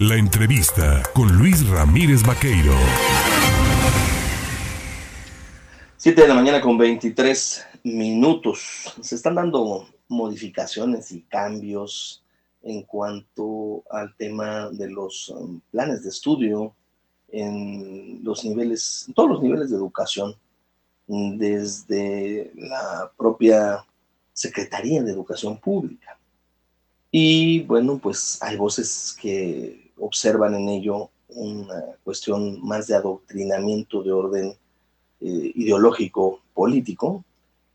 La entrevista con Luis Ramírez Vaqueiro. 7 de la mañana con 23 minutos. Se están dando modificaciones y cambios en cuanto al tema de los um, planes de estudio en los niveles, en todos los niveles de educación, desde la propia Secretaría de Educación Pública. Y bueno, pues hay voces que observan en ello una cuestión más de adoctrinamiento de orden eh, ideológico político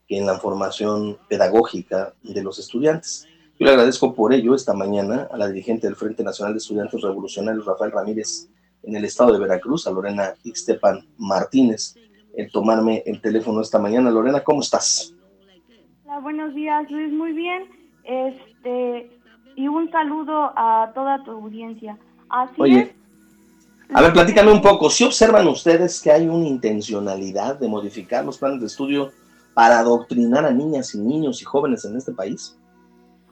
que en la formación pedagógica de los estudiantes. Yo le agradezco por ello esta mañana a la dirigente del Frente Nacional de Estudiantes Revolucionarios, Rafael Ramírez, en el estado de Veracruz, a Lorena Ixtepan Martínez, el tomarme el teléfono esta mañana. Lorena, ¿cómo estás? Buenos días, Luis, muy bien. Este, y un saludo a toda tu audiencia. Así Oye, a ver, platícame un poco. ¿Si observan ustedes que hay una intencionalidad de modificar los planes de estudio para adoctrinar a niñas y niños y jóvenes en este país?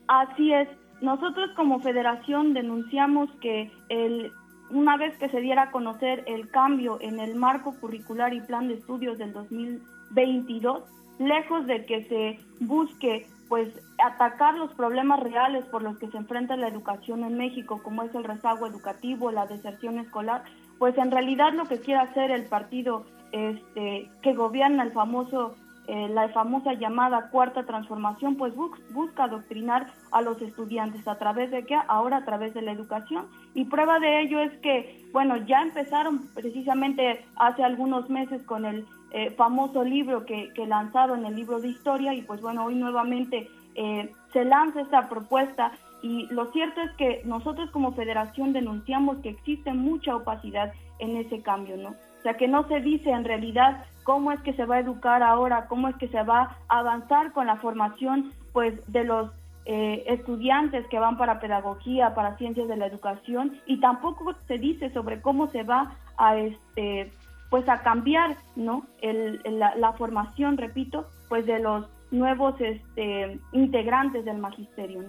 Así es. Nosotros como federación denunciamos que el, una vez que se diera a conocer el cambio en el marco curricular y plan de estudios del 2022, lejos de que se busque pues atacar los problemas reales por los que se enfrenta la educación en México, como es el rezago educativo, la deserción escolar, pues en realidad lo que quiere hacer el partido este, que gobierna el famoso eh, la famosa llamada cuarta transformación, pues busca adoctrinar a los estudiantes a través de qué? Ahora a través de la educación. Y prueba de ello es que, bueno, ya empezaron precisamente hace algunos meses con el eh, famoso libro que, que, lanzaron, el libro de historia, y pues bueno, hoy nuevamente eh, se lanza esta propuesta. Y lo cierto es que nosotros como federación denunciamos que existe mucha opacidad en ese cambio, ¿no? O sea, que no se dice en realidad cómo es que se va a educar ahora, cómo es que se va a avanzar con la formación pues de los eh, estudiantes que van para pedagogía, para ciencias de la educación y tampoco se dice sobre cómo se va a este pues a cambiar no la, formación repito pues de los nuevos este, integrantes del magisterio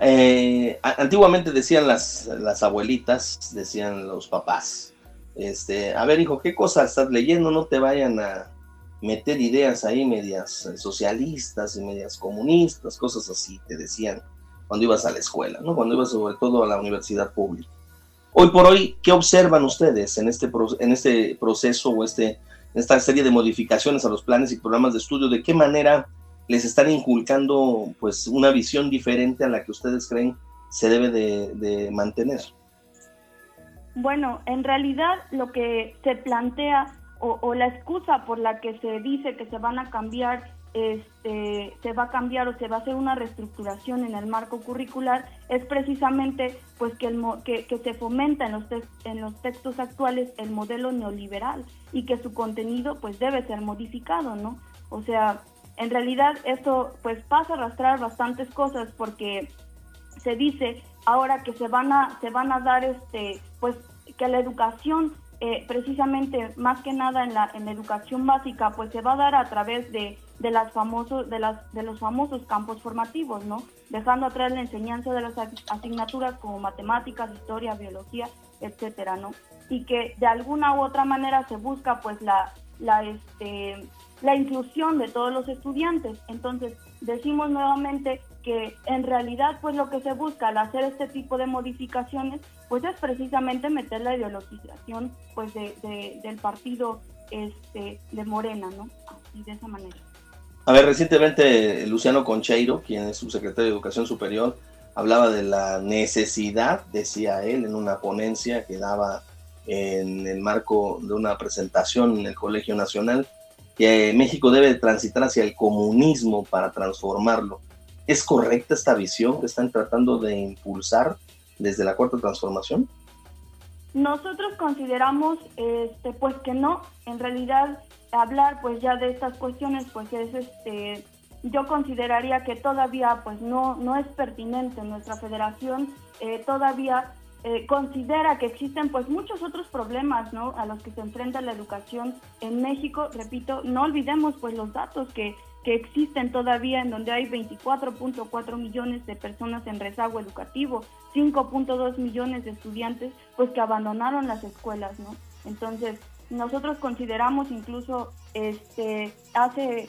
eh, antiguamente decían las, las abuelitas decían los papás este, a ver, hijo, ¿qué cosas estás leyendo? No te vayan a meter ideas ahí medias eh, socialistas y medias comunistas, cosas así, te decían cuando ibas a la escuela, ¿no? Cuando ibas sobre todo a la universidad pública. Hoy por hoy, ¿qué observan ustedes en este, en este proceso o este, esta serie de modificaciones a los planes y programas de estudio? ¿De qué manera les están inculcando pues una visión diferente a la que ustedes creen se debe de mantener? Bueno, en realidad lo que se plantea o, la excusa por la que se dice que se van a cambiar, este, se va a cambiar o se va a hacer una reestructuración en el marco curricular es precisamente pues que, el, que, que se fomenta en los, en los textos actuales el modelo neoliberal y que su contenido pues debe ser modificado, ¿no? O sea, en realidad esto pues pasa a arrastrar bastantes cosas porque se dice ahora que se van a se van a dar este pues que la educación eh, precisamente más que nada en la, en la educación básica pues se va a dar a través de, de las famosos de las de los famosos campos formativos no dejando atrás la enseñanza de las asignaturas como matemáticas historia biología etcétera no y que de alguna u otra manera se busca pues la la este la inclusión de todos los estudiantes. Entonces, decimos nuevamente que en realidad pues lo que se busca al hacer este tipo de modificaciones pues es precisamente meter la ideologización pues de, del partido este de Morena, ¿no? Y de esa manera. A ver, recientemente Luciano Concheiro, quien es subsecretario de Educación Superior, hablaba de la necesidad, decía él, en una ponencia que daba en el marco de una presentación en el Colegio Nacional, que México debe transitar hacia el comunismo para transformarlo. ¿Es correcta esta visión que están tratando de impulsar desde la cuarta transformación? Nosotros consideramos este pues que no, en realidad hablar pues ya de estas cuestiones pues es este yo consideraría que todavía pues no no es pertinente nuestra federación eh, todavía eh, considera que existen pues muchos otros problemas ¿no? a los que se enfrenta la educación en México. Repito, no olvidemos pues los datos que, que existen todavía en donde hay 24.4 millones de personas en rezago educativo, 5.2 millones de estudiantes pues que abandonaron las escuelas, ¿no? Entonces, nosotros consideramos incluso este hace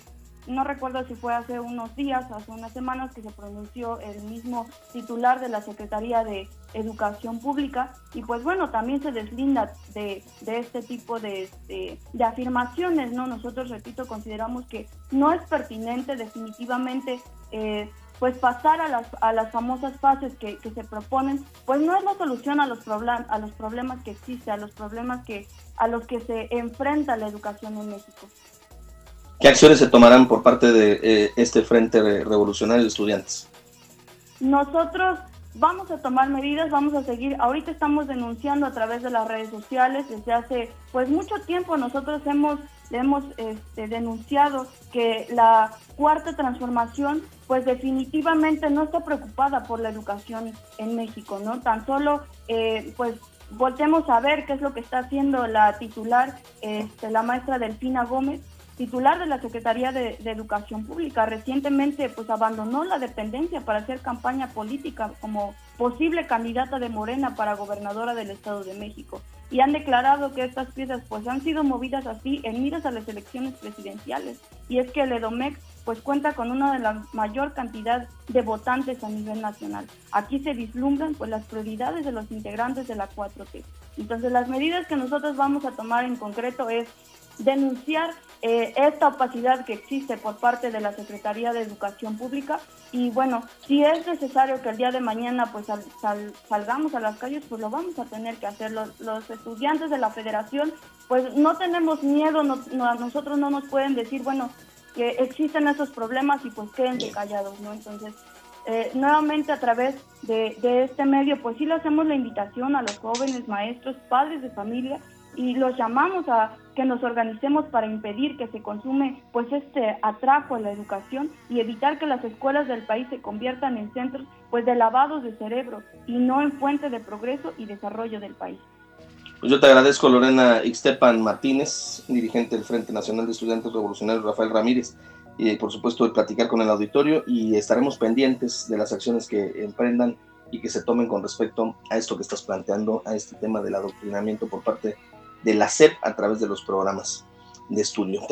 no recuerdo si fue hace unos días, hace unas semanas que se pronunció el mismo titular de la Secretaría de Educación Pública y pues bueno, también se deslinda de, este tipo de, de, afirmaciones, ¿no? Nosotros, repito, consideramos que no es pertinente definitivamente eh, pues pasar a las, a las famosas fases que, que, se proponen, pues no es la solución a los, a los problemas que existen, a los problemas que, a los que se enfrenta la educación en México. ¿Qué acciones se tomarán por parte de eh, este Frente Revolucionario de Estudiantes? Nosotros vamos a tomar medidas, vamos a seguir. Ahorita estamos denunciando a través de las redes sociales. Desde hace pues mucho tiempo nosotros hemos hemos este, denunciado que la cuarta transformación pues definitivamente no está preocupada por la educación en México, ¿no? Tan solo eh, pues voltemos a ver qué es lo que está haciendo la titular, este, la maestra Delfina Gómez, titular de la Secretaría de, Educación Pública. Recientemente pues abandonó la dependencia para hacer campaña política como posible candidata de Morena para gobernadora del Estado de México. Y han declarado que estas piezas pues han sido movidas así en miras a las elecciones presidenciales. Y es que el EDOMEX pues cuenta con una de la mayor cantidad de votantes a nivel nacional. Aquí se vislumbran pues las prioridades de los integrantes de la 4T. Entonces las medidas que nosotros vamos a tomar en concreto es denunciar eh, esta opacidad que existe por parte de la Secretaría de Educación Pública y bueno, si es necesario que el día de mañana pues salgamos a las calles, pues lo vamos a tener que hacer. Los, estudiantes de la federación pues no tenemos miedo, no, a nosotros no nos pueden decir, bueno, que existen esos problemas y pues quédense callados, ¿no? Entonces, eh, nuevamente a través de, de este medio, pues sí le hacemos la invitación a los jóvenes, maestros, padres de familia, y los llamamos a que nos organicemos para impedir que se consume pues este atraco a la educación y evitar que las escuelas del país se conviertan en centros pues de lavados de cerebro y no en fuente de progreso y desarrollo del país. Pues yo te agradezco Lorena Ixtepan Martínez, dirigente del Frente Nacional de Estudiantes Revolucionarios Rafael Ramírez, y por supuesto de platicar con el auditorio y estaremos pendientes de las acciones que emprendan y que se tomen con respecto a esto que estás planteando, a este tema del adoctrinamiento por parte de la SEP a través de los programas de estudio.